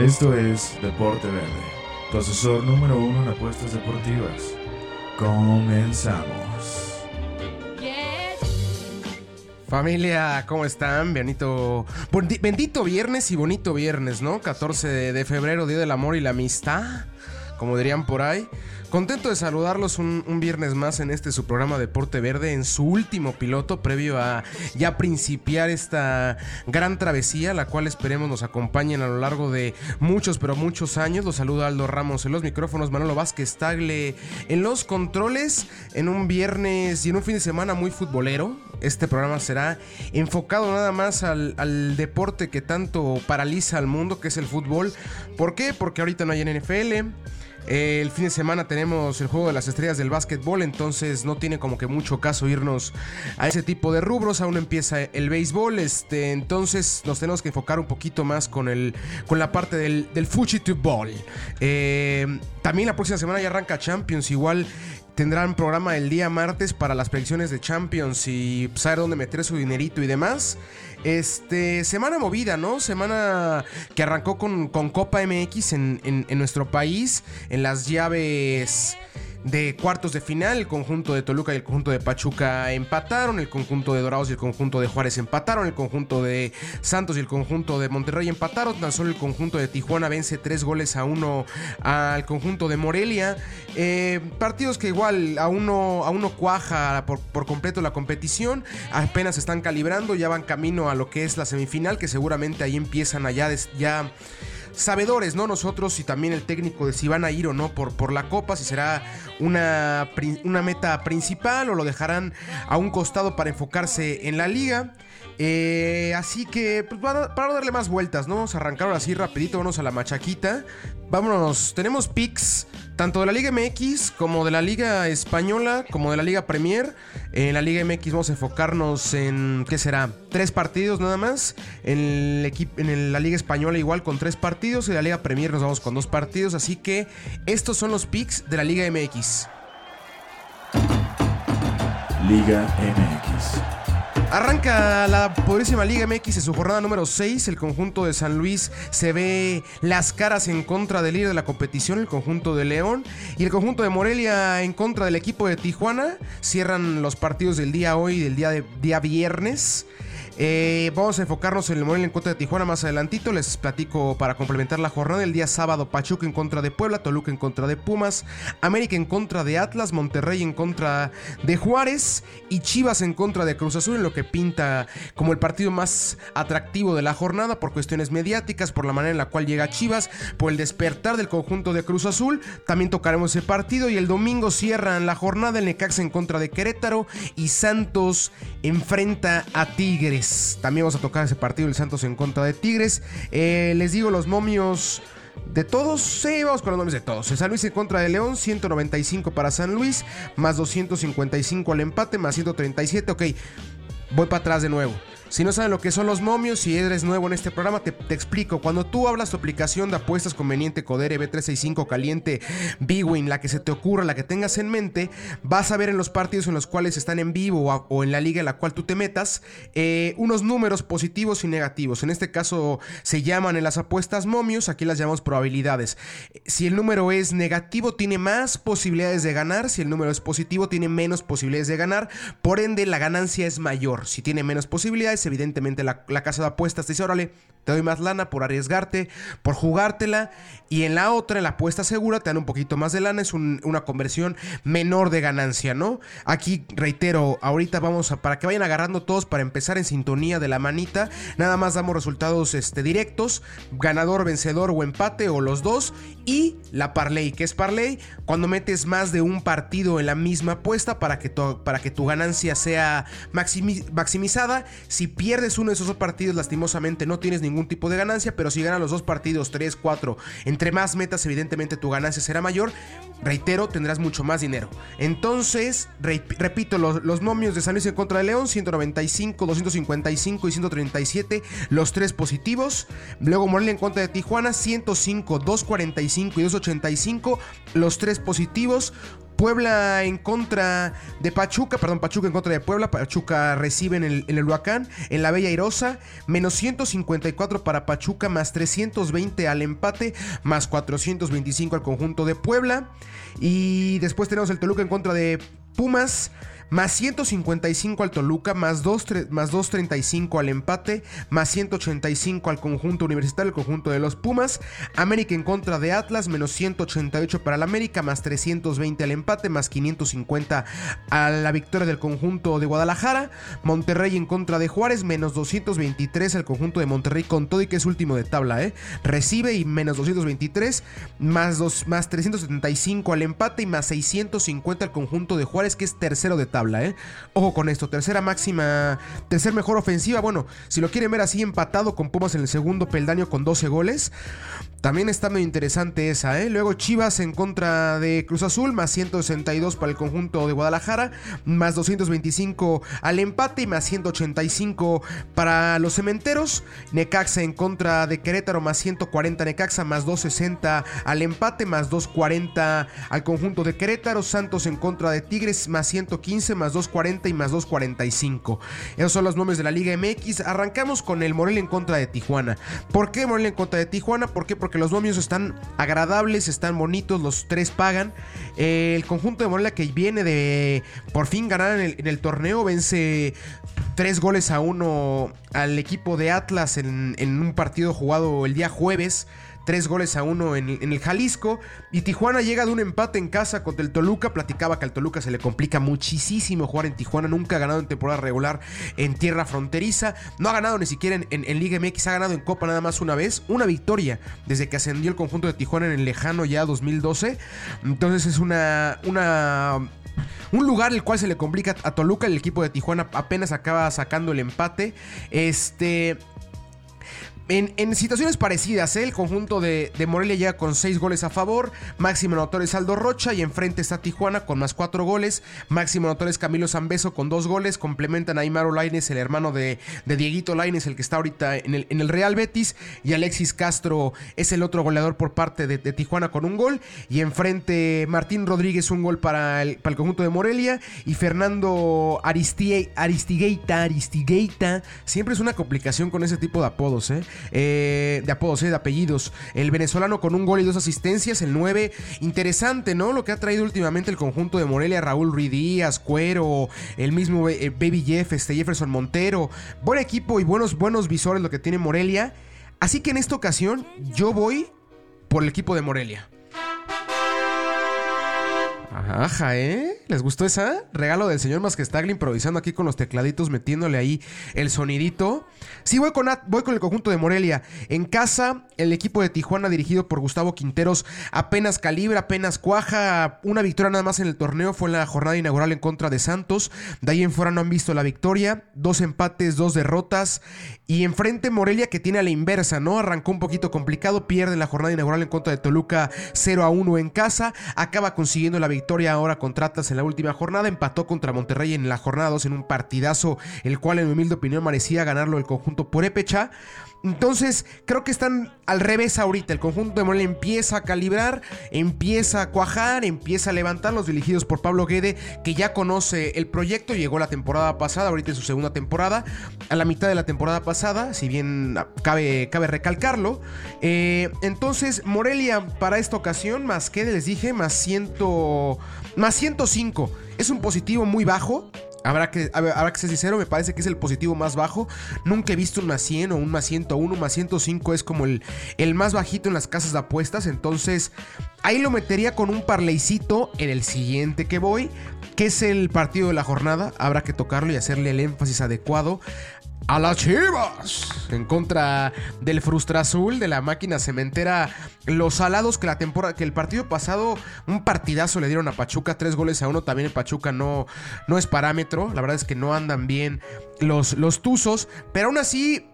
Esto es Deporte Verde, tu asesor número uno en apuestas deportivas. Comenzamos. Familia, ¿cómo están? Bendito, bendito viernes y bonito viernes, ¿no? 14 de, de febrero, Día del Amor y la Amistad, como dirían por ahí. Contento de saludarlos un, viernes más en este su programa Deporte Verde, en su último piloto, previo a ya principiar esta gran travesía, la cual esperemos nos acompañen a lo largo de muchos, pero muchos años. Los saluda Aldo Ramos en los micrófonos, Manolo Vázquez Tagle en los controles, en un viernes y en un fin de semana muy futbolero. Este programa será enfocado nada más al, al deporte que tanto paraliza al mundo, que es el fútbol. ¿Por qué? Porque ahorita no hay en NFL el fin de semana tenemos el juego de las estrellas del básquetbol, entonces no tiene como que mucho caso irnos a ese tipo de rubros. Aún empieza el béisbol, este, entonces nos tenemos que enfocar un poquito más con, el, con la parte del, del Ball. Eh, también la próxima semana ya arranca Champions, igual tendrán programa el día martes para las predicciones de Champions y saber dónde meter su dinerito y demás. Este, semana movida, ¿no? Semana que arrancó con, Copa MX en, en nuestro país, en las llaves de cuartos de final. El conjunto de Toluca y el conjunto de Pachuca empataron. El conjunto de Dorados y el conjunto de Juárez empataron. El conjunto de Santos y el conjunto de Monterrey empataron. Tan solo el conjunto de Tijuana vence tres goles a uno al conjunto de Morelia. Eh, partidos que igual a uno, a uno cuaja por, completo la competición. Apenas están calibrando. Ya van camino a lo que es la semifinal. Que seguramente ahí empiezan allá ya sabedores, ¿no? Nosotros y también el técnico de si van a ir o no por, por la copa, si será una, una meta principal o lo dejarán a un costado para enfocarse en la liga. Eh, así que, pues, para, darle más vueltas, ¿no? Vamos a arrancar así rapidito, vamos a la machaquita. Vámonos, tenemos picks tanto de la Liga MX como de la Liga Española, como de la Liga Premier. En la Liga MX vamos a enfocarnos en, ¿qué será? Tres partidos nada más. En, en la Liga Española igual con tres partidos. Y en la Liga Premier nos vamos con dos partidos. Así que estos son los picks de la Liga MX. Liga MX. Arranca la poderísima Liga MX en su jornada número 6. El conjunto de San Luis se ve las caras en contra del líder de la competición, el conjunto de León. Y el conjunto de Morelia en contra del equipo de Tijuana. Cierran los partidos del día hoy, del día, de, día viernes. Eh, vamos a enfocarnos en el Morelia en contra de Tijuana más adelantito. Les platico para complementar la jornada. El día sábado, Pachuca en contra de Puebla, Toluca en contra de Pumas, América en contra de Atlas, Monterrey en contra de Juárez y Chivas en contra de Cruz Azul, en lo que pinta como el partido más atractivo de la jornada por cuestiones mediáticas, por la manera en la cual llega Chivas, por el despertar del conjunto de Cruz Azul. También tocaremos ese partido y el domingo cierran la jornada el Necaxa en contra de Querétaro y Santos enfrenta a Tigres. También vamos a tocar ese partido el Santos en contra de Tigres. Eh, les digo los momios de todos. Sí, vamos con los nombres de todos. San Luis en contra de León, 195 para San Luis, más 255 al empate, más 137. Ok, voy para atrás de nuevo. Si no saben lo que son los momios, si eres nuevo en este programa, te, explico. Cuando tú hablas tu aplicación de apuestas conveniente Codere B365 Caliente Bwin, la que se te ocurra, la que tengas en mente, vas a ver en los partidos en los cuales están en vivo o, en la liga en la cual tú te metas eh, unos números positivos y negativos. En este caso se llaman en las apuestas momios, aquí las llamamos probabilidades. Si el número es negativo, tiene más posibilidades de ganar. Si el número es positivo, tiene menos posibilidades de ganar. Por ende, la ganancia es mayor. Si tiene menos posibilidades, evidentemente la, casa de apuestas te dice, órale, te doy más lana por arriesgarte, por jugártela. Y en la otra, en la apuesta segura, te dan un poquito más de lana, es una conversión menor de ganancia, ¿no? Aquí, reitero, ahorita vamos a, para que vayan agarrando todos para empezar en sintonía de la manita, nada más damos resultados este, directos, ganador, vencedor o empate o los dos. Y la parlay, que es parlay, cuando metes más de un partido en la misma apuesta para que tu, para que tu ganancia sea maximizada. Si pierdes uno de esos dos partidos, lastimosamente no tienes ningún tipo de ganancia, pero si ganas los dos partidos, 3, 4, entre más metas, evidentemente tu ganancia será mayor. Reitero, tendrás mucho más dinero. Entonces, repito, los, los nomios de San Luis en contra de León, 195, 255 y 137, los tres positivos. Luego Morelia en contra de Tijuana, 105, 245 y 285, los tres positivos. Puebla en contra de Pachuca, perdón, Pachuca en contra de Puebla. Pachuca recibe en el, en el Huracán, en la Bella Irosa. Menos 154 para Pachuca, más 320 al empate, más 425 al conjunto de Puebla. Y después tenemos el Toluca en contra de Pumas. Más 155 al Toluca, más, 2, más 235 al empate, más 185 al conjunto universitario, el conjunto de los Pumas. América en contra de Atlas, menos 188 para el América, más 320 al empate, más 550 a la victoria del conjunto de Guadalajara. Monterrey en contra de Juárez, menos 223 al conjunto de Monterrey con todo y que es último de tabla, ¿eh? Recibe y menos 223, más, dos, más 375 al empate y más 650 al conjunto de Juárez que es tercero de tabla. ¿Eh? Ojo con esto, tercera máxima, tercer mejor ofensiva. Bueno, si lo quieren ver así empatado con Pumas en el segundo peldaño con 12 goles. También está muy interesante esa, ¿eh? Luego Chivas en contra de Cruz Azul, más 162 para el conjunto de Guadalajara, más 225 al empate y más 185 para los cementeros. Necaxa en contra de Querétaro, más 140 Necaxa, más 260 al empate, más 240 al conjunto de Querétaro. Santos en contra de Tigres, más 115, más 240 y más 245. Esos son los nombres de la Liga MX. Arrancamos con el Morelia en contra de Tijuana. ¿Por qué Morelia en contra de Tijuana? ¿Por qué? Porque los momios están agradables, están bonitos, los tres pagan. el conjunto de Morelia que viene de por fin ganar en el, torneo vence tres goles a uno al equipo de Atlas en un partido jugado el día jueves tres goles a uno en, el Jalisco. Y Tijuana llega de un empate en casa contra el Toluca. Platicaba que al Toluca se le complica muchísimo jugar en Tijuana. Nunca ha ganado en temporada regular en tierra fronteriza. No ha ganado ni siquiera en, Liga MX. Ha ganado en Copa nada más una vez. Una victoria desde que ascendió el conjunto de Tijuana en el lejano ya 2012. Entonces es una, una un lugar el cual se le complica a Toluca. El equipo de Tijuana apenas acaba sacando el empate. Este. En, situaciones parecidas, ¿eh? el conjunto de, Morelia llega con 6 goles a favor, máximo anotador es Aldo Rocha y enfrente está Tijuana con más 4 goles, máximo anotador es Camilo Zambeso con 2 goles, complementan a Aymaro Laines, el hermano de, Dieguito Laines, el que está ahorita en el, en el, Real Betis, y Alexis Castro es el otro goleador por parte de, Tijuana con un gol, y enfrente Martín Rodríguez un gol para el, para el conjunto de Morelia, y Fernando Aristie, Aristigueita, Aristigueita, siempre es una complicación con ese tipo de apodos, ¿eh? Eh, de apodos, eh, de apellidos. El venezolano con un gol y dos asistencias, el 9. Interesante, ¿no? Lo que ha traído últimamente el conjunto de Morelia, Raúl Ruidías, Cuero, el mismo eh, Baby Jeff, este Jefferson Montero. Buen equipo y buenos, buenos visores lo que tiene Morelia. Así que en esta ocasión yo voy por el equipo de Morelia. Ajá, ¿eh? ¿Les gustó esa? Regalo del señor Masquestagli improvisando aquí con los tecladitos, metiéndole ahí el sonidito. Sí, voy con, voy con el conjunto de Morelia. En casa, el equipo de Tijuana dirigido por Gustavo Quinteros apenas calibra, apenas cuaja. Una victoria nada más en el torneo fue en la jornada inaugural en contra de Santos. De ahí en fuera no han visto la victoria. Dos empates, dos derrotas. Y enfrente Morelia que tiene a la inversa, ¿no? Arrancó un poquito complicado, pierde la jornada inaugural en contra de Toluca 0 a 1 en casa. Acaba consiguiendo la victoria ahora contra Atlas en la última jornada. Empató contra Monterrey en la jornada 2 en un partidazo, el cual en mi humilde opinión merecía ganarlo el conjunto por Epecha. Entonces, creo que están al revés ahorita. El conjunto de Morelia empieza a calibrar, empieza a cuajar, empieza a levantar los dirigidos por Pablo Guede, que ya conoce el proyecto. Llegó la temporada pasada, ahorita en su segunda temporada, a la mitad de la temporada pasada, si bien cabe, cabe recalcarlo. Eh, entonces, Morelia para esta ocasión, más que les dije, más, ciento, más 105. Es un positivo muy bajo. Habrá que, habrá que ser sincero, me parece que es el positivo más bajo. Nunca he visto un más 100 o un más 101, un más 105 es como el, el más bajito en las casas de apuestas. Entonces, ahí lo metería con un parleycito en el siguiente que voy, que es el partido de la jornada. Habrá que tocarlo y hacerle el énfasis adecuado a las Chivas. En contra del Frustra Azul de la máquina cementera Los Salados que la temporada que el partido pasado un partidazo le dieron a Pachuca tres goles a uno. También en Pachuca no no es parámetro. La verdad es que no andan bien los los Tuzos. Pero aún así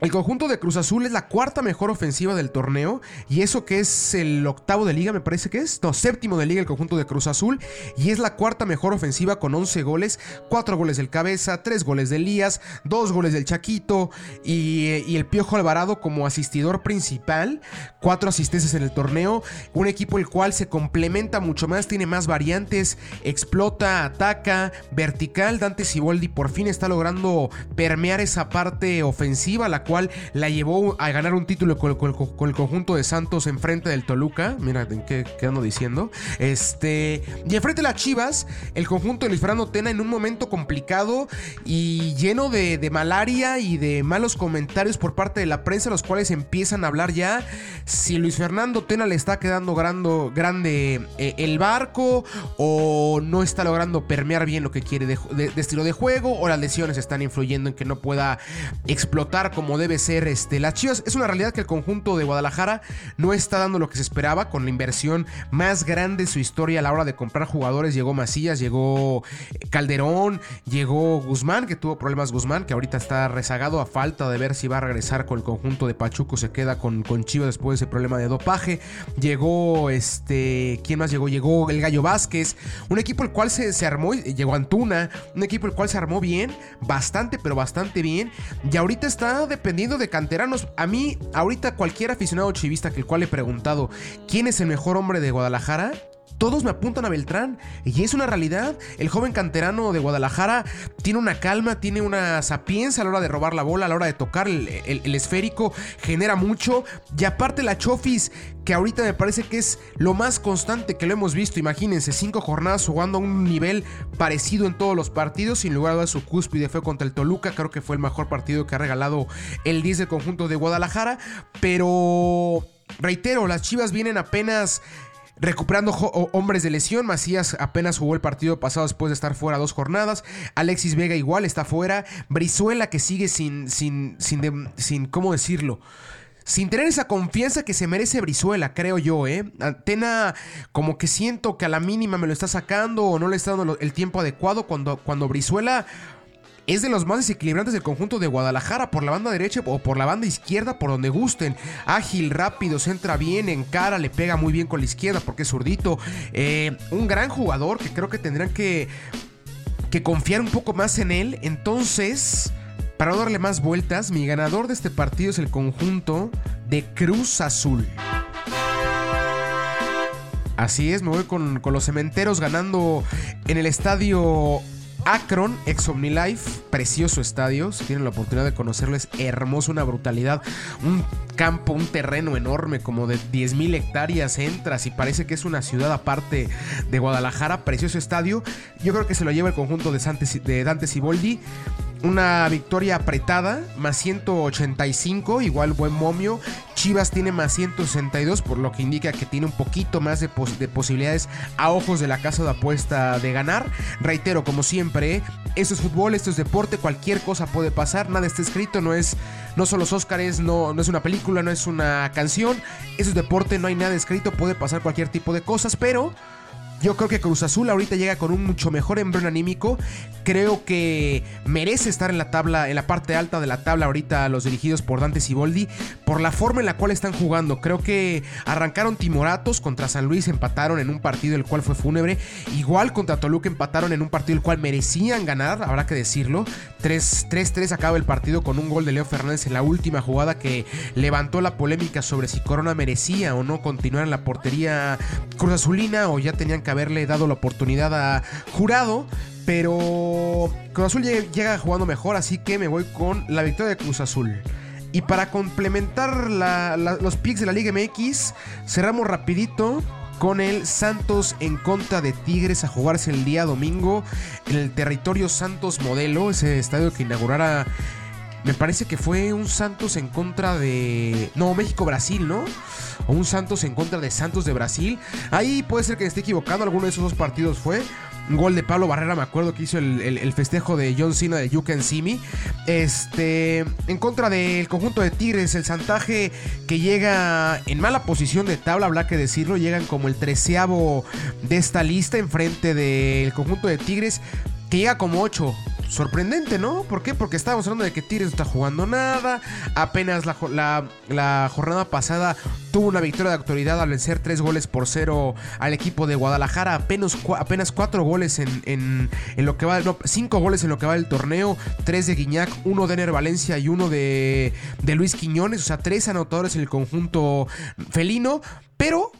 El conjunto de Cruz Azul es la cuarta mejor ofensiva del torneo. Y eso que es el octavo de liga, me parece que es. No, séptimo de liga el conjunto de Cruz Azul. Y es la cuarta mejor ofensiva con 11 goles. 4 goles del Cabeza, 3 goles de Elías, 2 goles del Chaquito. Y, el Piojo Alvarado como asistidor principal. 4 asistencias en el torneo. Un equipo el cual se complementa mucho más, tiene más variantes. Explota, ataca, vertical. Dante Siboldi por fin está logrando permear esa parte ofensiva, la la llevó a ganar un título con, el conjunto de Santos enfrente del Toluca. Mira, ¿en qué, ando diciendo? Este. Y enfrente de las Chivas, el conjunto de Luis Fernando Tena en un momento complicado y lleno de, malaria y de malos comentarios por parte de la prensa, los cuales empiezan a hablar ya si Luis Fernando Tena le está quedando grande eh, el barco o no está logrando permear bien lo que quiere de, de estilo de juego o las lesiones están influyendo en que no pueda explotar como debe ser este, las Chivas. Es una realidad que el conjunto de Guadalajara no está dando lo que se esperaba con la inversión más grande de su historia a la hora de comprar jugadores. Llegó Macías, llegó Calderón, llegó Guzmán, que tuvo problemas Guzmán, que ahorita está rezagado a falta de ver si va a regresar con el conjunto de Pachuco. Se queda con, con Chivas después de ese problema de dopaje. Llegó este. ¿Quién más llegó? Llegó el Gallo Vázquez. Un equipo el cual se, se armó. Llegó Antuna. Un equipo el cual se armó bien. Bastante, pero bastante bien. Y ahorita está dependiendo de canteranos. A mí, ahorita cualquier aficionado chivista que el cual he preguntado quién es el mejor hombre de Guadalajara, todos me apuntan a Beltrán. Y es una realidad. El joven canterano de Guadalajara tiene una calma, tiene una sapiencia a la hora de robar la bola, a la hora de tocar el, esférico, genera mucho. Y aparte la Chofis, que ahorita me parece que es lo más constante que lo hemos visto. Imagínense, cinco jornadas jugando a un nivel parecido en todos los partidos. Sin lugar a dudas, su cúspide fue contra el Toluca. Creo que fue el mejor partido que ha regalado el 10 del conjunto de Guadalajara. Pero... Reitero, las Chivas vienen apenas Recuperando hombres de lesión, Macías apenas jugó el partido pasado después de estar fuera dos jornadas. Alexis Vega igual está fuera. Brizuela que sigue sin, sin, sin, sin ¿cómo decirlo? sin tener esa confianza que se merece Brizuela, creo yo, ¿eh? Antena, como que siento que a la mínima me lo está sacando o no le está dando el tiempo adecuado cuando, cuando Brizuela es de los más desequilibrantes del conjunto de Guadalajara por la banda derecha o por la banda izquierda, por donde gusten. Ágil, rápido, entra bien, en cara, le pega muy bien con la izquierda porque es zurdito. Eh, un gran jugador que creo que tendrán que, que confiar un poco más en él. Entonces, para no darle más vueltas, mi ganador de este partido es el conjunto de Cruz Azul. Así es, me voy con, con los cementeros ganando en el estadio Akron, ex OmniLife, precioso estadio. Si tienen la oportunidad de conocerlo, es hermoso, una brutalidad. Un campo, un terreno enorme, como de 10.000 hectáreas. Entras y parece que es una ciudad aparte de Guadalajara. Precioso estadio. Yo creo que se lo lleva el conjunto de, de Dante Siboldi. Una victoria apretada, más 185, igual buen momio. Chivas tiene más 162, por lo que indica que tiene un poquito más de, posibilidades a ojos de la casa de apuesta de ganar. Reitero, como siempre, esto es fútbol, esto es deporte, cualquier cosa puede pasar, nada está escrito, no es, no son los Óscares, no, no es una película, no es una canción, eso es deporte, no hay nada escrito, puede pasar cualquier tipo de cosas, pero... Yo creo que Cruz Azul ahorita llega con un mucho mejor embrión anímico. Creo que merece estar en la tabla, en la parte alta de la tabla ahorita los dirigidos por Dante Siboldi, por la forma en la cual están jugando. Creo que arrancaron timoratos contra San Luis, empataron en un partido el cual fue fúnebre. Igual contra Toluca empataron en un partido el cual merecían ganar, habrá que decirlo. 3-3 acaba el partido con un gol de Leo Fernández en la última jugada que levantó la polémica sobre si Corona merecía o no continuar en la portería Cruz Azulina o ya tenían que haberle dado la oportunidad a Jurado. Pero Cruz Azul llega jugando mejor, así que me voy con la victoria de Cruz Azul. Y para complementar los picks de la Liga MX, cerramos rapidito con el Santos en contra de Tigres a jugarse el día domingo en el territorio Santos Modelo, ese estadio que inaugurara me parece que fue un Santos en contra de. No, México-Brasil, ¿no? O un Santos en contra de Santos de Brasil. Ahí puede ser que me esté equivocando. Alguno de esos dos partidos fue. Un gol de Pablo Barrera, me acuerdo que hizo el, festejo de John Cena de You Can See Me. Este. En contra del conjunto de Tigres, el Santaje que llega en mala posición de tabla, habrá que decirlo. Llegan como el treceavo de esta lista enfrente del conjunto de Tigres que llega como 8 sorprendente, ¿no? ¿Por qué? Porque estábamos hablando de que Tigres no está jugando nada. Apenas la, jornada pasada tuvo una victoria de autoridad al vencer tres goles por cero al equipo de Guadalajara. Apenas, apenas cuatro goles en, lo que va, cinco goles en lo que va del torneo. Tres de Guiñac, uno de Ener Valencia y uno de, de Luis Quiñones. O sea, tres anotadores en el conjunto felino. Pero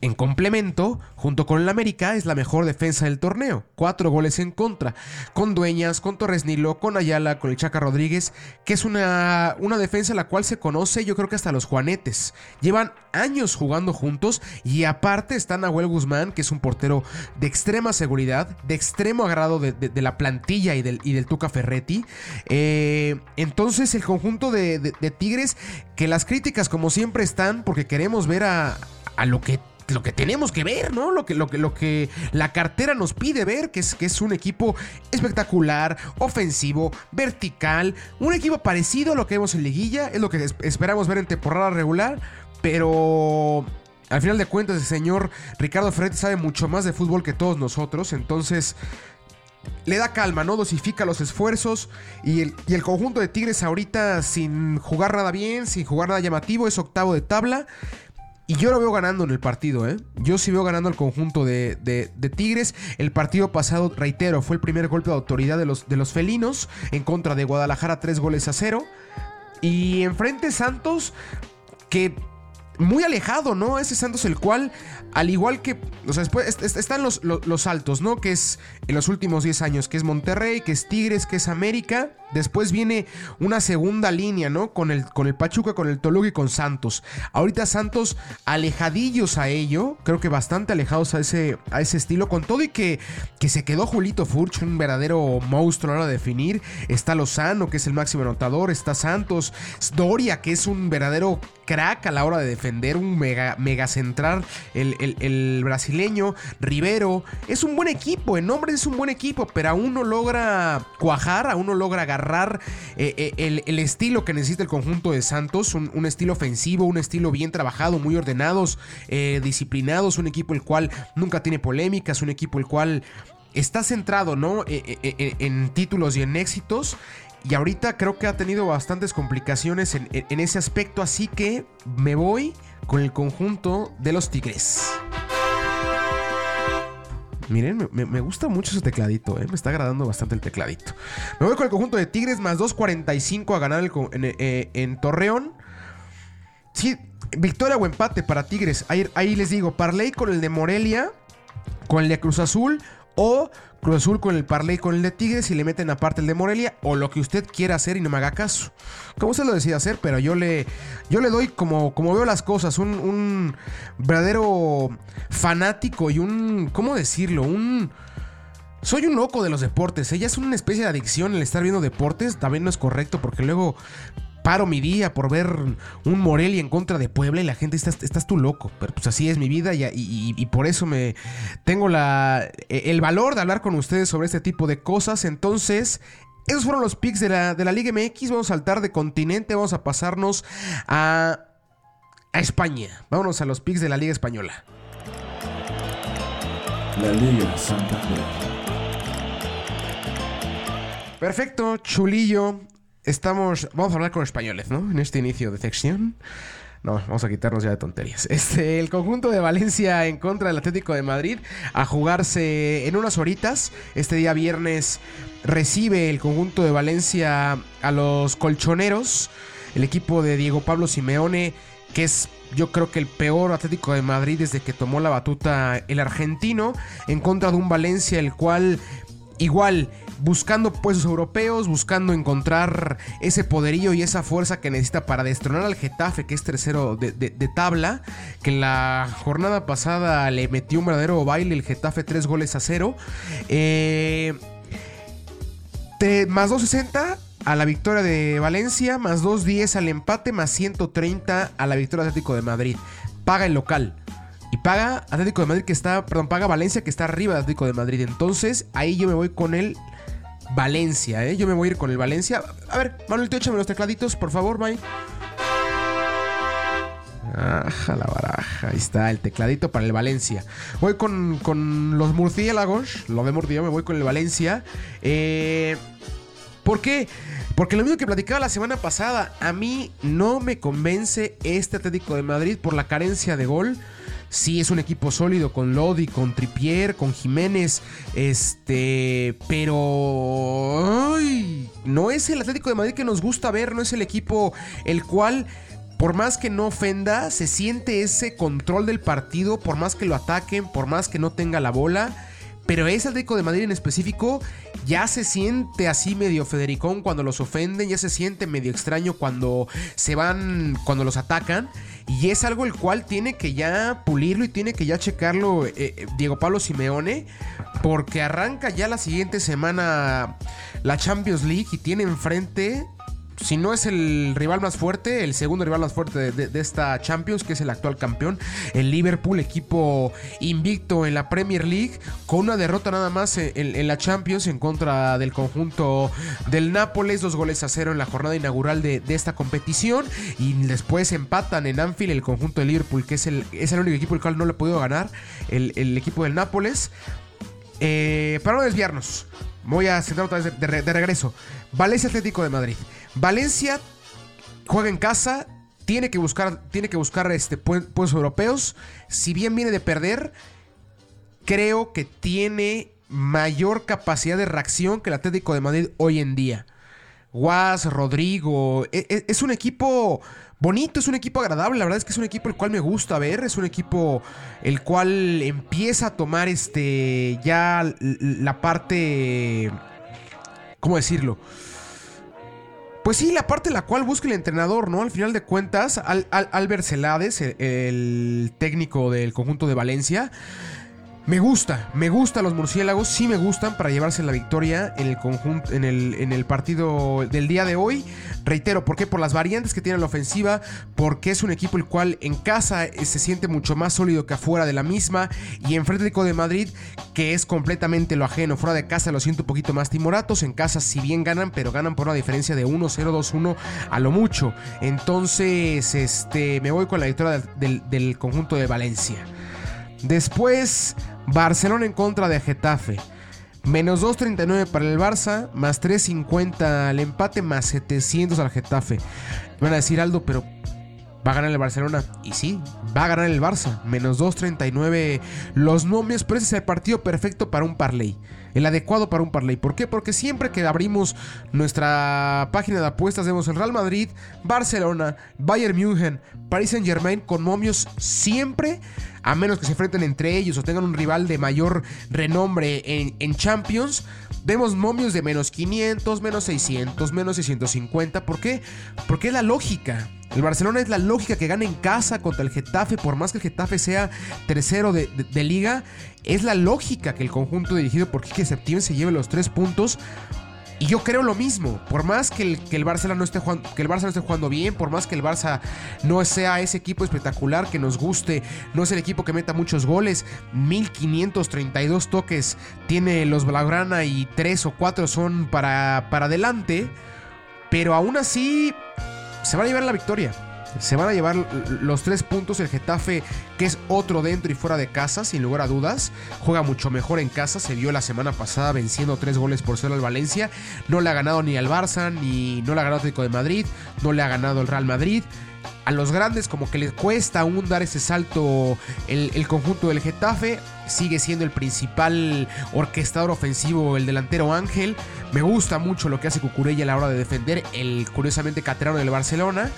en complemento, junto con el América, es la mejor defensa del torneo. Cuatro goles en contra. Con Dueñas, con Torres Nilo, con Ayala, con el Chaca Rodríguez, que es una, una defensa la cual se conoce, yo creo que hasta los Juanetes. Llevan años jugando juntos y aparte está Nahuel Guzmán, que es un portero de extrema seguridad, de extremo agrado de, la plantilla y del, y del Tuca Ferretti. Eh, entonces, el conjunto de, de Tigres, que las críticas, como siempre, están porque queremos ver a, a lo que lo que tenemos que ver, ¿no? Lo que, lo que, lo que la cartera nos pide ver, que es, que es un equipo espectacular, ofensivo, vertical, un equipo parecido a lo que vemos en liguilla, es lo que esperamos ver en temporada regular, pero al final de cuentas el señor Ricardo Ferretti sabe mucho más de fútbol que todos nosotros, entonces le da calma, ¿no? Dosifica los esfuerzos y el, y el, conjunto de Tigres ahorita sin jugar nada bien, sin jugar nada llamativo, es octavo de tabla. Y yo lo veo ganando en el partido, ¿eh? Yo sí veo ganando el conjunto de, Tigres. El partido pasado, reitero, fue el primer golpe de autoridad de los, de los felinos en contra de Guadalajara, tres goles a cero. Y enfrente Santos, que muy alejado, ¿no? Ese Santos el cual, al igual que, o sea, después están los, los, altos, ¿no? Que es en los últimos 10 años, que es Monterrey, que es Tigres, que es América. Después viene una segunda línea, ¿no? Con el, con el Pachuca, con el Toluca y con Santos. Ahorita Santos alejadillos a ello, creo que bastante alejados a ese, a ese estilo, con todo y que, que se quedó Julito Furch, un verdadero monstruo a la hora de definir. Está Lozano, que es el máximo anotador, está Santos, Doria, que es un verdadero crack a la hora de defender, un mega, mega central, el, el, brasileño, Rivero. Es un buen equipo, en nombre es un buen equipo, pero aún no logra cuajar, aún no logra agarrar eh, eh, el, estilo que necesita el conjunto de Santos, un, estilo ofensivo, un estilo bien trabajado, muy ordenados, eh, disciplinados, un equipo el cual nunca tiene polémicas, un equipo el cual está centrado, ¿no? en títulos y en éxitos. Y ahorita creo que ha tenido bastantes complicaciones en, ese aspecto, así que me voy con el conjunto de los Tigres. Miren, me, gusta mucho ese tecladito, ¿eh? me está agradando bastante el tecladito. Me voy con el conjunto de Tigres más 2.45 a ganar eh, en, Torreón. Sí, victoria o empate para Tigres. Ahí, ahí les digo, Parley con el de Morelia, con el de Cruz Azul o Cruz Azul con el Parley con el de Tigres y le meten aparte el de Morelia o lo que usted quiera hacer y no me haga caso. Como usted lo decide hacer, pero yo le, yo le doy como, como veo las cosas, un, un verdadero fanático y un, ¿cómo decirlo? Un... Soy un loco de los deportes. Ella es una especie de adicción el estar viendo deportes. También no es correcto porque luego paro mi día por ver un Morelia en contra de Puebla y la gente está, estás tú loco. Pero pues así es mi vida y, por eso me tengo la, e, el valor de hablar con ustedes sobre este tipo de cosas. Entonces, esos fueron los picks de la, de la Liga MX. Vamos a saltar de continente, vamos a pasarnos a, a España. Vámonos a los picks de la Liga Española. La Liga Santander. Perfecto, chulillo estamos. Vamos a hablar con españoles, ¿no? En este inicio de sección. No, vamos a quitarnos ya de tonterías. Este, el conjunto de Valencia en contra del Atlético de Madrid a jugarse en unas horitas. Este día viernes recibe el conjunto de Valencia a los colchoneros. El equipo de Diego Pablo Simeone, que es yo creo que el peor Atlético de Madrid desde que tomó la batuta el argentino, en contra de un Valencia el cual igual buscando puestos europeos, buscando encontrar ese poderío y esa fuerza que necesita para destronar al Getafe, que es tercero de, tabla, que la jornada pasada le metió un verdadero baile el Getafe, tres goles a cero. Eh, más 260 a la victoria de Valencia, más 210 al empate, más 130 a la victoria de Atlético de Madrid. Paga el local. Y paga Atlético de Madrid que está, perdón, paga Valencia que está arriba de Atlético de Madrid. Entonces ahí yo me voy con el Valencia, ¿eh? Yo me voy a ir con el Valencia. A ver, Manuel, échame los tecladitos, por favor, bye. Ajá, la baraja. Ahí está, el tecladito para el Valencia. Voy con, con los murciélagos. Lo de Murcia, me voy con el Valencia. Eh, ¿Por qué? Porque lo mismo que platicaba la semana pasada, a mí no me convence este Atlético de Madrid por la carencia de gol. Sí, es un equipo sólido con Lodi, con Tripier, con Jiménez. Este. Pero. Ay, no es el Atlético de Madrid que nos gusta ver, no es el equipo el cual. Por más que no ofenda, se siente ese control del partido, por más que lo ataquen, por más que no tenga la bola. Pero ese Atlético de Madrid en específico ya se siente así medio Federicón cuando los ofenden, ya se siente medio extraño cuando se van, cuando los atacan. Y es algo el cual tiene que ya pulirlo y tiene que ya checarlo eh, eh, Diego Pablo Simeone. Porque arranca ya la siguiente semana la Champions League y tiene enfrente si no es el rival más fuerte, el segundo rival más fuerte de, esta Champions, que es el actual campeón, el Liverpool, equipo invicto en la Premier League, con una derrota nada más en, la Champions en contra del conjunto del Nápoles, dos goles a cero en la jornada inaugural de, esta competición, y después empatan en Anfield el conjunto de Liverpool, que es el, es el único equipo el cual no le ha podido ganar, el, equipo del Nápoles. Eh, para no desviarnos, voy a centrar otra vez de, de regreso. Valencia Atlético de Madrid. Valencia juega en casa, tiene que buscar, tiene que buscar este, puestos europeos. Si bien viene de perder, creo que tiene mayor capacidad de reacción que el Atlético de Madrid hoy en día. Guas, Rodrigo, e, e, es, un equipo bonito, es un equipo agradable. La verdad es que es un equipo el cual me gusta ver. Es un equipo el cual empieza a tomar este ya la parte. ¿Cómo decirlo? Pues sí, la parte la cual busca el entrenador, ¿no? Al final de cuentas, Al, Albert Celades, el, técnico del conjunto de Valencia, me gusta, me gustan los murciélagos, sí me gustan para llevarse la victoria en el conjunto, en el, en el partido del día de hoy. Reitero, ¿por qué? Por las variantes que tiene la ofensiva, porque es un equipo el cual en casa eh, se siente mucho más sólido que afuera de la misma, y en frente de Madrid, que es completamente lo ajeno. Fuera de casa lo siento un poquito más timoratos, en casa si bien ganan, pero ganan por una diferencia de 1-0, 2-1 a lo mucho. Entonces, este, me voy con la victoria del conjunto de Valencia. Después, Barcelona en contra de Getafe. Menos 2.39 para el Barça, más 3.50 al empate, más 700 al Getafe. Van a decir Aldo, pero va a ganar el Barcelona. Y sí, va a ganar el Barça. Menos 2.39 los nomios, pero ese es el partido perfecto para un parlay el adecuado para un parlay. ¿Por qué? Porque siempre que abrimos nuestra página de apuestas vemos el Real Madrid, Barcelona, Bayern München, Paris Saint Germain con momios siempre, a menos que se enfrenten entre ellos o tengan un rival de mayor renombre en, en Champions. Vemos momios de menos 500, menos 600, menos 650. ¿Por qué? Porque es la lógica. El Barcelona es la lógica que gana en casa contra el Getafe, por más que el Getafe sea tercero de, liga, es la lógica que el conjunto dirigido por Quique Septién se lleve los tres puntos. Y yo creo lo mismo, por más que el, Barça no esté jugando, que el Barça no esté jugando bien, por más que el Barça no sea ese equipo espectacular que nos guste, no es el equipo que meta muchos goles, 1532 toques tiene los Blaugrana y 3 o 4 son para, para adelante, pero aún así se van a llevar la victoria. Se van a llevar los tres puntos. El Getafe, que es otro dentro y fuera de casa, sin lugar a dudas. Juega mucho mejor en casa. Se vio la semana pasada venciendo tres goles por cero al Valencia. No le ha ganado ni al Barça, ni no le ha ganado Atlético de Madrid. No le ha ganado el Real Madrid a los grandes como que les cuesta aún dar ese salto el, conjunto del Getafe. Sigue siendo el principal orquestador ofensivo el delantero Ángel. Me gusta mucho lo que hace Cucurella a la hora de defender el curiosamente caterano del Barcelona.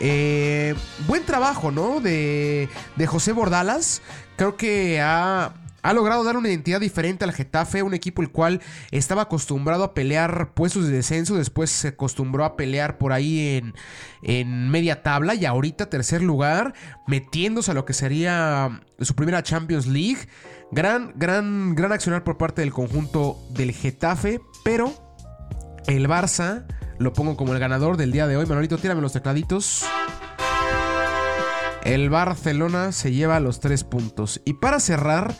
Eh, buen trabajo, ¿no? De, de José Bordalas. Creo que ha ha logrado dar una identidad diferente al Getafe, un equipo el cual estaba acostumbrado a pelear puestos de descenso, después se acostumbró a pelear por ahí en, media tabla y ahorita tercer lugar, metiéndose a lo que sería su primera Champions League. Gran, gran, gran accionar por parte del conjunto del Getafe, pero el Barça lo pongo como el ganador del día de hoy. Manolito, tírame los tecladitos. El Barcelona se lleva los tres puntos. Y para cerrar,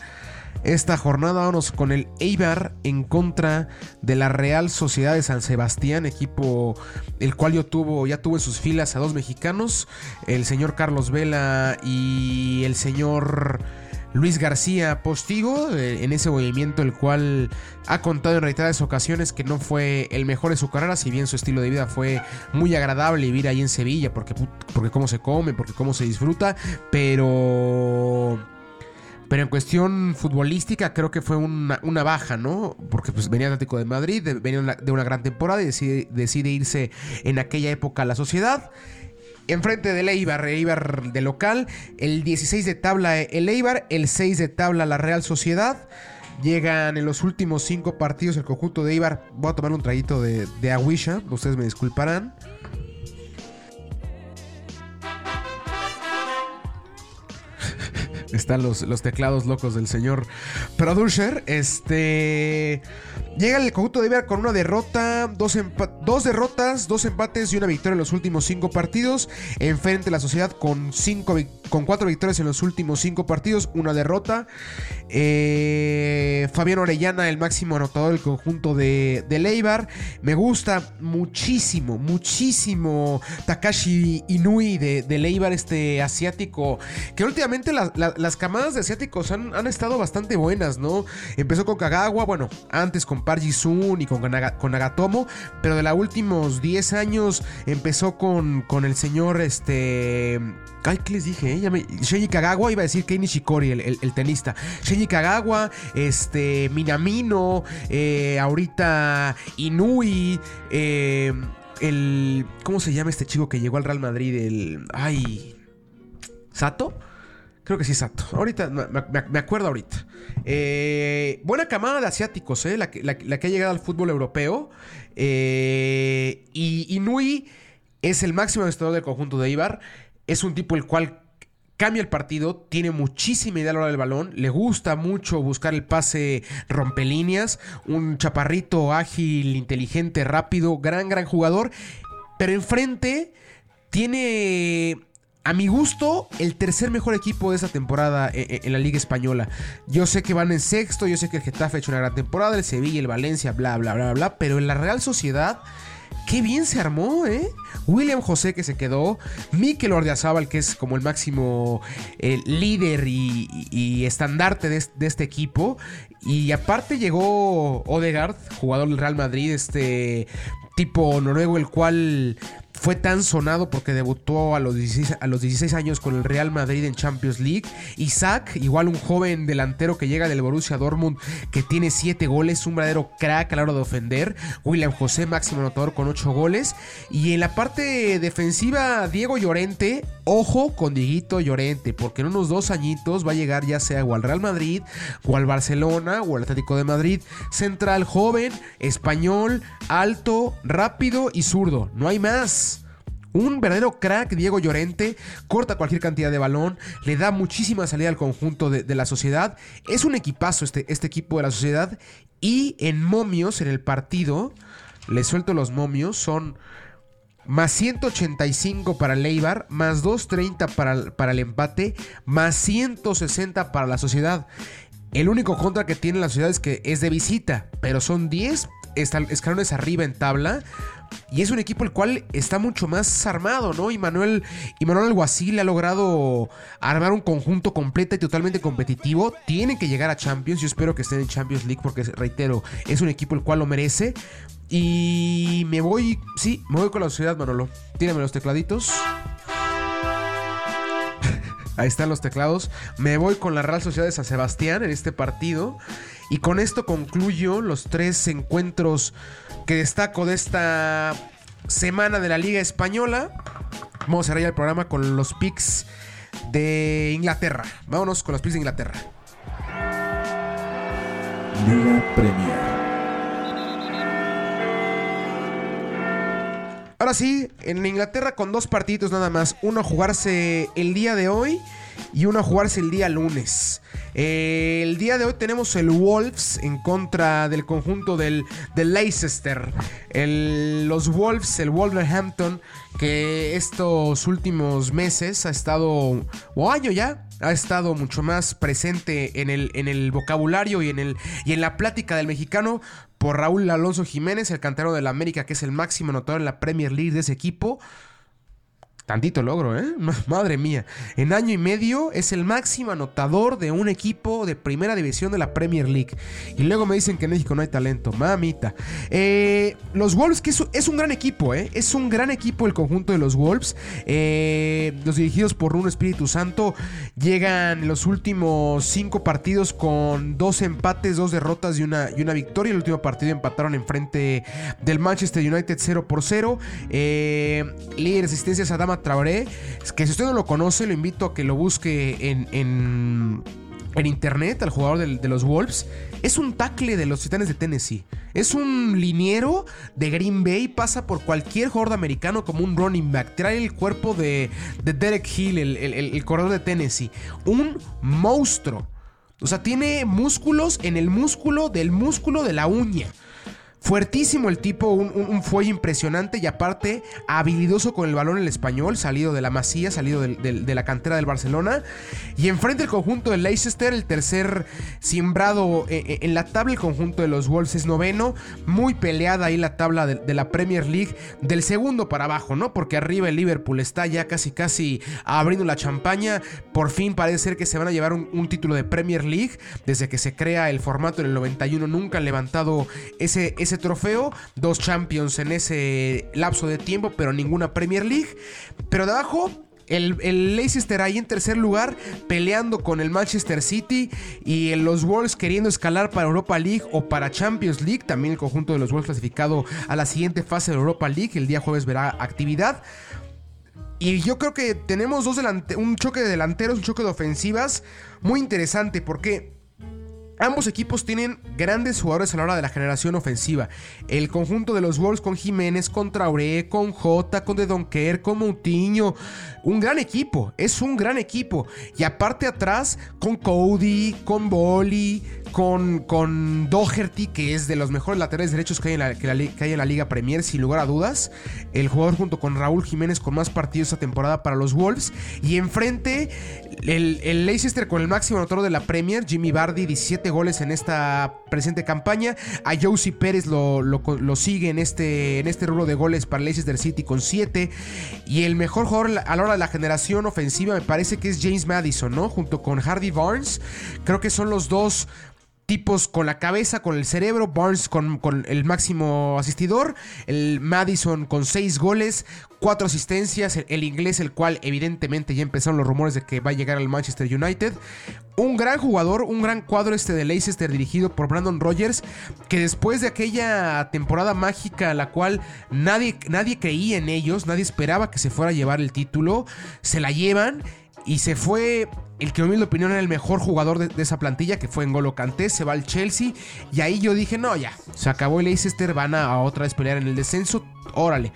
esta jornada. Vámonos con el Eibar en contra de la Real Sociedad de San Sebastián, equipo el cual yo tuvo, ya tuvo en sus filas a dos mexicanos, el señor Carlos Vela y el señor Luis García Postigo, eh, en ese movimiento el cual ha contado en reiteradas ocasiones que no fue el mejor de su carrera, si bien su estilo de vida fue muy agradable vivir ahí en Sevilla, porque, porque cómo se come, porque cómo se disfruta, pero... Pero en cuestión futbolística creo que fue una, baja, ¿no? Porque pues venía Atlético de Madrid, venía de una gran temporada y decide, decide irse en aquella época a la sociedad. Enfrente del Eibar, Eibar de local. El 16 de tabla el Eibar, el 6 de tabla la Real Sociedad. Llegan en los últimos 5 partidos el conjunto de Eibar. Voy a tomar un traguito de, de Aguisha, ustedes me disculparán. Están los, los, teclados locos del señor Producer. Este. Llega el conjunto de Eibar con una derrota, dos, derrotas, dos empates y una victoria en los últimos cinco partidos. Enfrente la sociedad con, cinco, con cuatro victorias en los últimos cinco partidos, una derrota. Eh, Fabián Orellana, el máximo anotador del conjunto de, de Leibar. Me gusta muchísimo, muchísimo Takashi Inui de, de Leibar, este asiático. Que últimamente las camadas de asiáticos han, han estado bastante buenas, ¿no? Empezó con Kagawa, bueno, antes con Parji Sun y con, con Nagatomo, pero de los últimos 10 años empezó con, con el señor, este... Ay, ¿qué les dije? Eh? Kagawa, iba a decir Kei Nishikori, el, tenista. Shinji Kagawa, este, Minamino, eh, ahorita Inui, eh, el... ¿Cómo se llama este chico que llegó al Real Madrid? El... Ay... ¿Sato? Creo que sí, exacto. Ahorita, me, acuerdo ahorita. Eh, buena camada de asiáticos, ¿eh? La, que ha llegado al fútbol europeo. Eh, y Inui es el máximo administrador del conjunto de Ibar. Es un tipo el cual cambia el partido, tiene muchísima idea a la hora del balón, le gusta mucho buscar el pase rompelíneas, un chaparrito ágil, inteligente, rápido, gran, gran jugador. Pero enfrente tiene a mi gusto, el tercer mejor equipo de esa temporada eh, eh, en, la Liga Española. Yo sé que van en sexto, yo sé que el Getafe ha hecho una gran temporada, el Sevilla, el Valencia, bla, bla, bla, bla, pero en la Real Sociedad, qué bien se armó, ¿eh? William José que se quedó, Mikel Ordiazábal que es como el máximo eh, líder y, estandarte de, este equipo. Y aparte llegó Odegaard, jugador del Real Madrid, este tipo noruego, el cual fue tan sonado porque debutó a los, 16, a los 16 años con el Real Madrid en Champions League. Isaac, igual un joven delantero que llega del Borussia Dortmund que tiene 7 goles, un verdadero crack a la hora de ofender. William José, máximo anotador con 8 goles. Y en la parte defensiva, Diego Llorente, ojo con Dieguito Llorente, porque en unos dos añitos va a llegar ya sea o al Real Madrid, o al Barcelona, o al Atlético de Madrid. Central joven, español, alto, rápido y zurdo. No hay más. Un verdadero crack, Diego Llorente, corta cualquier cantidad de balón, le da muchísima salida al conjunto de, la sociedad. Es un equipazo este, este, equipo de la sociedad. Y en momios, en el partido, le suelto los momios, son más 185 para el Eibar, más 230 para, para el empate, más 160 para la sociedad. El único contra que tiene la sociedad es que es de visita, pero son 10 escalones arriba en tabla. Y es un equipo el cual está mucho más armado, ¿no? Y Manuel, y Manuel Alguacil ha logrado armar un conjunto completo y totalmente competitivo. Tienen que llegar a Champions. Yo espero que estén en Champions League porque, reitero, es un equipo el cual lo merece. Y me voy, sí, me voy con la sociedad, Manolo. Tírame los tecladitos. Ahí están los teclados. Me voy con la Real Sociedad de San Sebastián en este partido. Y con esto concluyo los tres encuentros que destaco de esta semana de la Liga Española. Vamos a cerrar ya el programa con los picks de Inglaterra. Vámonos con los picks de Inglaterra. Liga Premier. Ahora sí, en Inglaterra con dos partidos nada más. Uno a jugarse el día de hoy y uno a jugarse el día lunes. El día de hoy tenemos el Wolves en contra del conjunto del, Leicester. los Wolves, el Wolverhampton, que estos últimos meses ha estado, o año ya, ha estado mucho más presente en el, en el vocabulario y en, el, y en la plática del mexicano por Raúl Alonso Jiménez, el cantero de la América, que es el máximo anotador en la Premier League de ese equipo. Tantito logro, ¿eh? Madre mía. En año y medio es el máximo anotador de un equipo de primera división de la Premier League. Y luego me dicen que en México no hay talento. Mamita. Eh, los Wolves, que es, un gran equipo, ¿eh? Es un gran equipo el conjunto de los Wolves. Eh, los dirigidos por un Espíritu Santo llegan los últimos cinco partidos con dos empates, dos derrotas y una, y una victoria. El último partido empataron en frente del Manchester United 0 por 0. Eh, líder a Dama Traoré, que si usted no lo conoce, lo invito a que lo busque en, en, internet, al jugador de, los Wolves. Es un tackle de los Titanes de Tennessee. Es un liniero de Green Bay, pasa por cualquier jugador americano como un running back. Trae el cuerpo de, Derek Hill, el, el corredor de Tennessee. Un monstruo. O sea, tiene músculos en el músculo del músculo de la uña. Fuertísimo el tipo, un, fuelle impresionante y aparte habilidoso con el balón el español, salido de la Masía, salido de la cantera del Barcelona. Y enfrente el conjunto de Leicester, el tercer simbrado eh, eh, en la tabla, el conjunto de los Wolves es noveno. Muy peleada ahí la tabla de, la Premier League, del segundo para abajo, ¿no? Porque arriba el Liverpool está ya casi casi abriendo la champaña. Por fin parece ser que se van a llevar un, un título de Premier League. Desde que se crea el formato en el 91 nunca han levantado ese trofeo, dos Champions en ese lapso de tiempo, pero ninguna Premier League. Pero de abajo el, Leicester ahí en tercer lugar, peleando con el Manchester City y los Wolves queriendo escalar para Europa League o para Champions League. También el conjunto de los Wolves clasificado a la siguiente fase de Europa League. El día jueves verá actividad. Y yo creo que tenemos dos un choque de delanteros, un choque de ofensivas muy interesante porque Ambos equipos tienen grandes jugadores a la hora de la generación ofensiva. El conjunto de los Wolves con Jiménez, con Traoré, con Jota, con De Donker, con Moutinho. Un gran equipo, es un gran equipo. Y aparte atrás, con Cody, con Bolly, con, con Doherty, que es de los mejores laterales derechos que hay, en la, que, hay en la Liga Premier, sin lugar a dudas. El jugador junto con Raúl Jiménez con más partidos esta temporada para los Wolves. Y enfrente, el, el Leicester con el máximo anotador de la Premier, Jimmy Bardi, 17 goles en esta presente campaña. A Josie Pérez lo, lo, sigue en este, en este rubro de goles para Leicester City con 7. Y el mejor jugador a la hora de la generación ofensiva me parece que es James Madison, ¿no? Junto con Hardy Barnes. Creo que son los dos tipos con la cabeza, con el cerebro, Barnes con, el máximo asistidor, el Madison con seis goles, cuatro asistencias, el, inglés, el cual evidentemente ya empezaron los rumores de que va a llegar al Manchester United. Un gran jugador, un gran cuadro este de Leicester dirigido por Brandon Rogers, que después de aquella temporada mágica la cual nadie, nadie creía en ellos, nadie esperaba que se fuera a llevar el título, se la llevan y se fue el que en mi opinión era el mejor jugador de, esa plantilla, que fue en Golo Canté, se va al Chelsea. Y ahí yo dije, no, ya, se acabó el Leicester, van a, otra vez pelear en el descenso. Órale.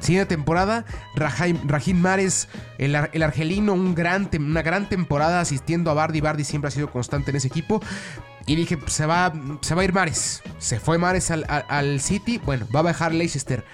Siguiente temporada, Rajim Mares, el, argelino, un gran, una gran temporada asistiendo a Bardi. Bardi siempre ha sido constante en ese equipo. Y dije, se va, se va a ir Mares. Se fue Mares al, al City. Bueno, va a bajar Leicester.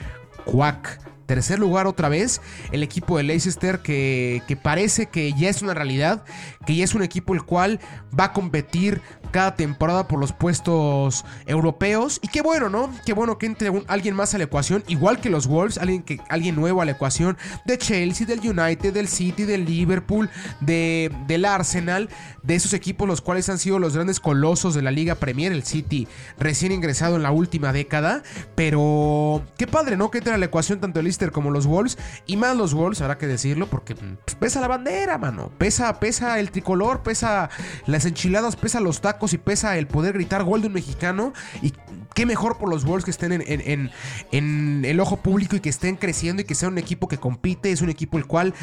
Cuac tercer lugar otra vez. El equipo de Leicester que, que, parece que ya es una realidad, que ya es un equipo el cual va a competir cada temporada por los puestos europeos. Y qué bueno, ¿no? Qué bueno que entre alguien más a la ecuación, igual que los Wolves, alguien, que, alguien nuevo a la ecuación de Chelsea, del United, del City, del Liverpool, de, del Arsenal, de esos equipos los cuales han sido los grandes colosos de la Liga Premier, el City recién ingresado en la última década. Pero qué padre, ¿no? Que entre a la ecuación tanto el como los Wolves. Y más los Wolves, habrá que decirlo, porque pues, pesa la bandera, mano. Pesa, pesa el tricolor, pesa las enchiladas, pesa los tacos y pesa el poder gritar gol de un mexicano. Y qué mejor por los Wolves que estén en, en, el ojo público y que estén creciendo y que sea un equipo que compite. Es un equipo el cual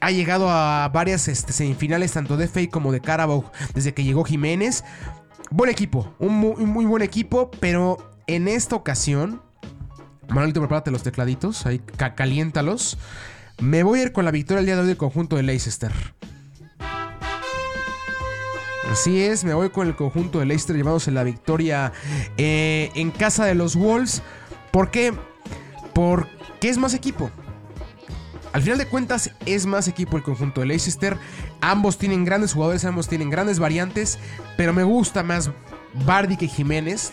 ha llegado a varias este, semifinales, tanto de FA como de Carabao, desde que llegó Jiménez. Buen equipo, un muy, buen equipo, pero en esta ocasión, Manuelito, prepárate los tecladitos, ahí caliéntalos. Me voy a ir con la victoria el día de hoy del conjunto de Leicester. Así es, me voy con el conjunto de Leicester llevándose la victoria eh, en casa de los Wolves. ¿Por qué? Porque es más equipo. Al final de cuentas es más equipo el conjunto de Leicester. Ambos tienen grandes jugadores, ambos tienen grandes variantes, pero me gusta más Bardi que Jiménez.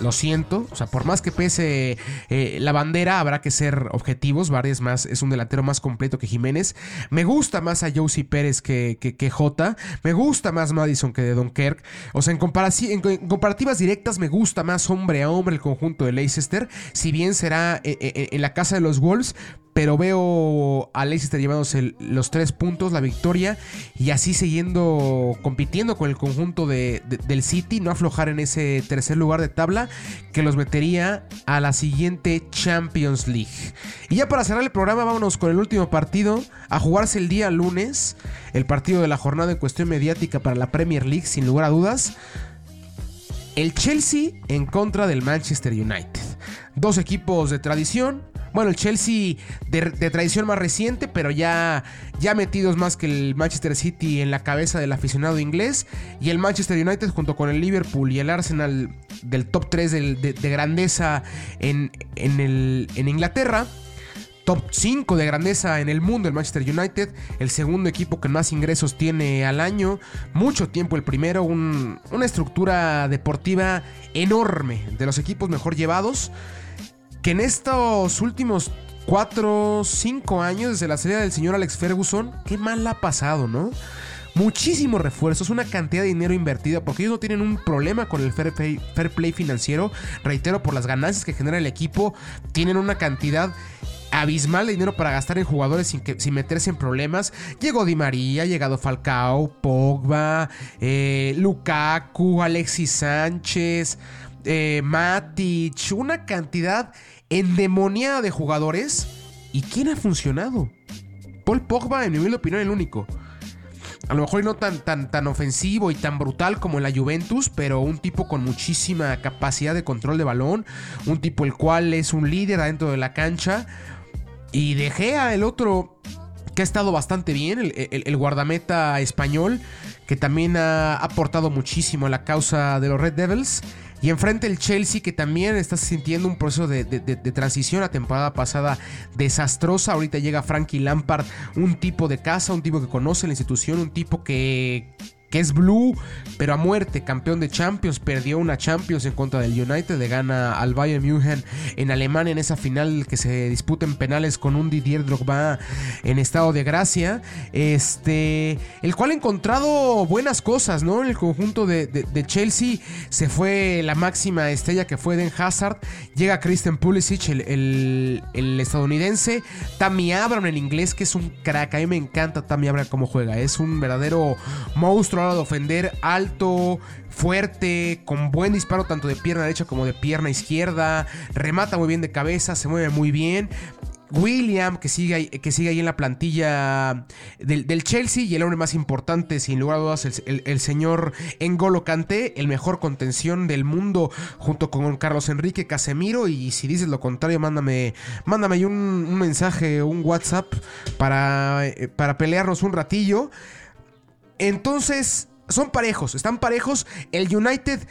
Lo siento, o sea, por más que pese eh, la bandera, habrá que ser objetivos. Bardi es, más, es un delantero más completo que Jiménez. Me gusta más a Josie Pérez que, que, Jota. Me gusta más Madison que de Dunkirk. O sea, en, en, comparativas directas, me gusta más hombre a hombre el conjunto de Leicester. Si bien será eh, eh, en la casa de los Wolves, pero veo a Leicester llevándose los tres puntos, la victoria, y así siguiendo compitiendo con el conjunto de, del City, no aflojar en ese tercer lugar de tabla, que los metería a la siguiente Champions League. Y ya para cerrar el programa, vámonos con el último partido, a jugarse el día lunes, el partido de la jornada en cuestión mediática para la Premier League, sin lugar a dudas. El Chelsea en contra del Manchester United. Dos equipos de tradición, bueno, el Chelsea de, tradición más reciente, pero ya, ya metidos más que el Manchester City en la cabeza del aficionado inglés. Y el Manchester United junto con el Liverpool y el Arsenal del top 3 de, grandeza en, en, Inglaterra. Top 5 de grandeza en el mundo, el Manchester United, el segundo equipo que más ingresos tiene al año, mucho tiempo el primero, una estructura deportiva enorme, de los equipos mejor llevados que en estos últimos 4, 5 años desde la salida del señor Alex Ferguson, qué mal ha pasado, ¿no? Muchísimos refuerzos, una cantidad de dinero invertida, porque ellos no tienen un problema con el fair play, financiero. Reitero, por las ganancias que genera el equipo, tienen una cantidad abismal de dinero para gastar en jugadores sin, que, sin meterse en problemas. Llegó Di María, llegado Falcao, Pogba, eh, Lukaku, Alexis Sánchez, eh, Matic, una cantidad endemoniada de jugadores. ¿Y quién ha funcionado? Paul Pogba, en mi humilde opinión, el único. A lo mejor no tan, tan, tan ofensivo y tan brutal como en la Juventus, pero un tipo con muchísima capacidad de control de balón, un tipo el cual es un líder adentro de la cancha. Y dejé a el otro que ha estado bastante bien, el, guardameta español, que también ha aportado muchísimo a la causa de los Red Devils. Y enfrente el Chelsea, que también está sintiendo un proceso de, transición. La temporada pasada desastrosa. Ahorita llega Frankie Lampard, un tipo de casa, un tipo que conoce la institución, un tipo que que es blue, pero a muerte, campeón de Champions, perdió una Champions en contra del United, le gana al Bayern München en Alemania en esa final que se disputa en penales con un Didier Drogba en estado de gracia, este, el cual ha encontrado buenas cosas, ¿no? En el conjunto de, Chelsea se fue la máxima estrella que fue Den Hazard, llega Christian Pulisic, el, estadounidense, Tammy Abraham en inglés, que es un crack, a mí me encanta Tammy Abraham cómo juega, es un verdadero monstruo de ofender, alto, fuerte, con buen disparo tanto de pierna derecha como de pierna izquierda, remata muy bien de cabeza, se mueve muy bien. William, que sigue, ahí, que sigue ahí en la plantilla del, Chelsea, y el hombre más importante, sin lugar a dudas, el, señor Engolo Kanté, el mejor contención del mundo, junto con Carlos Enrique Casemiro. Y si dices lo contrario, mándame, mándame un, un mensaje, un WhatsApp para, eh, para pelearnos un ratillo. Entonces, son parejos, están parejos. El United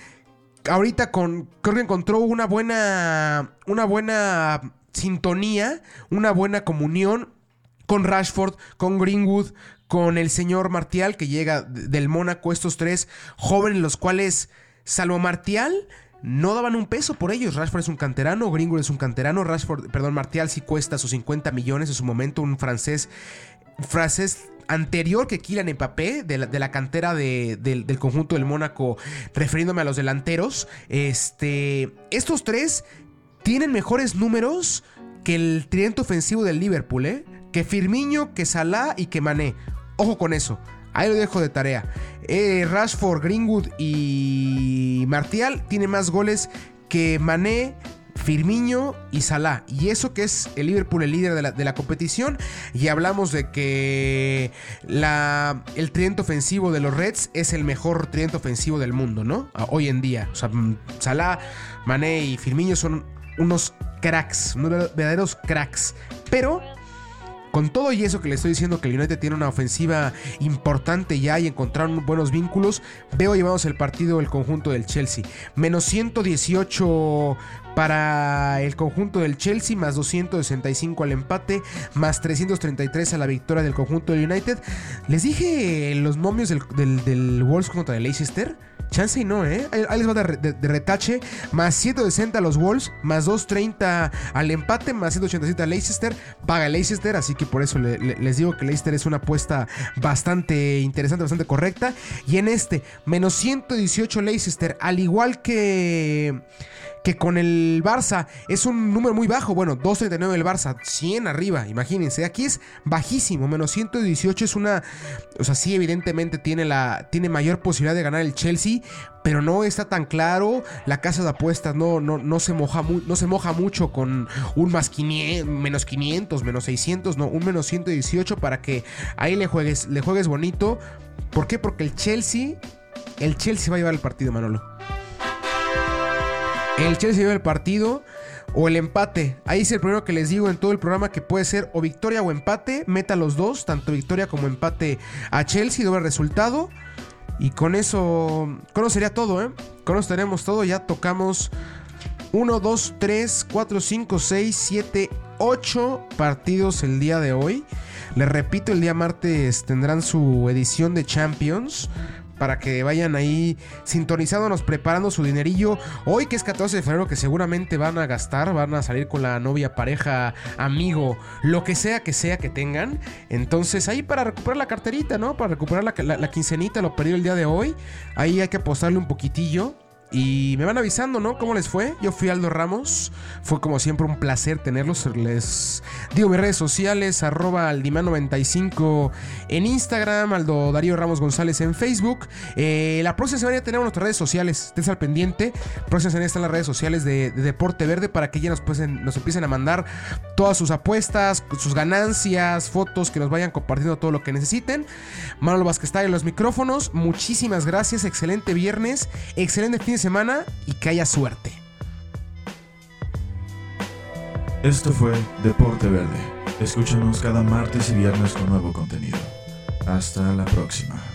ahorita con, creo que encontró una buena, una buena sintonía, una buena comunión con Rashford, con Greenwood, con el señor Martial que llega del Mónaco, estos tres jóvenes los cuales, salvo Martial, no daban un peso por ellos. Rashford es un canterano, Greenwood es un canterano, Rashford, perdón, Martial sí cuesta sus 50 millones en su momento, un francés, francés anterior que Kylian Mbappé, de la, de la cantera del conjunto del Mónaco, refiriéndome a los delanteros. Este, estos tres tienen mejores números que el tridente ofensivo del Liverpool, ¿eh? Que Firmino, que Salah y que Mané. Ojo con eso. Ahí lo dejo de tarea. Eh, Rashford, Greenwood y Martial tienen más goles que Mané, Firmino y Salah. Y eso que es el Liverpool el líder de la, competición. Y hablamos de que la, el tridente ofensivo de los Reds es el mejor tridente ofensivo del mundo, ¿no? Hoy en día. O sea, mm, Salah, Mané y Firmino son unos cracks, unos verdaderos cracks. Pero con todo y eso que le estoy diciendo que el United tiene una ofensiva importante ya y encontraron buenos vínculos, veo llevamos el partido el conjunto del Chelsea. Menos 118 para el conjunto del Chelsea, más 265 al empate, más 333 a la victoria del conjunto del United. Les dije los momios del, del, Wolves contra el Leicester. Chance y no, ¿eh? Ahí les va de, retache. Más 160 a los Wolves, más 230 al empate, más 187 a Leicester. Paga Leicester, así que por eso les digo que Leicester es una apuesta bastante interesante, bastante correcta. Y en este, menos 118 Leicester, al igual que que con el Barça es un número muy bajo. Bueno, 2.39 el Barça, 100 arriba, imagínense. Aquí es bajísimo, menos 118 es una... O sea, sí, evidentemente tiene, la, tiene mayor posibilidad de ganar el Chelsea, pero no está tan claro. La casa de apuestas no, no, no, se, moja no se moja mucho con un más 500, menos 500, menos 600, no, un menos 118 para que ahí le juegues, le juegues bonito. ¿Por qué? Porque el Chelsea, el Chelsea va a llevar el partido, Manolo. El Chelsea lleva el partido o el empate. Ahí es el primero que les digo en todo el programa que puede ser o victoria o empate. Meta los dos, tanto victoria como empate a Chelsea, doble resultado. Y con eso, con eso sería todo, ¿eh? Con eso tenemos todo. Ya tocamos 1, 2, 3, 4, 5, 6, 7, 8 partidos el día de hoy. Les repito, el día martes tendrán su edición de Champions para que vayan ahí sintonizándonos, preparando su dinerillo. Hoy que es 14 de febrero, que seguramente van a gastar, van a salir con la novia, pareja, amigo, lo que sea que sea que tengan. Entonces ahí para recuperar la carterita, ¿no? Para recuperar la, la quincenita, lo perdido el día de hoy. Ahí hay que apostarle un poquitillo. Y me van avisando, ¿no? ¿Cómo les fue? Yo fui Aldo Ramos. Fue como siempre un placer tenerlos. Les digo mis redes sociales, arroba aldiman95 en Instagram, Aldo Darío Ramos González en Facebook. Eh, la próxima semana ya tenemos nuestras redes sociales. Estén al pendiente. Próxima semana están las redes sociales de, Deporte Verde para que ya nos, nos empiecen a mandar todas sus apuestas, sus ganancias, fotos, que nos vayan compartiendo todo lo que necesiten. Manolo Vázquez está en los micrófonos. Muchísimas gracias. Excelente viernes. Excelente fin semana y que haya suerte. Esto fue Deporte Verde. Escúchanos cada martes y viernes con nuevo contenido. Hasta la próxima.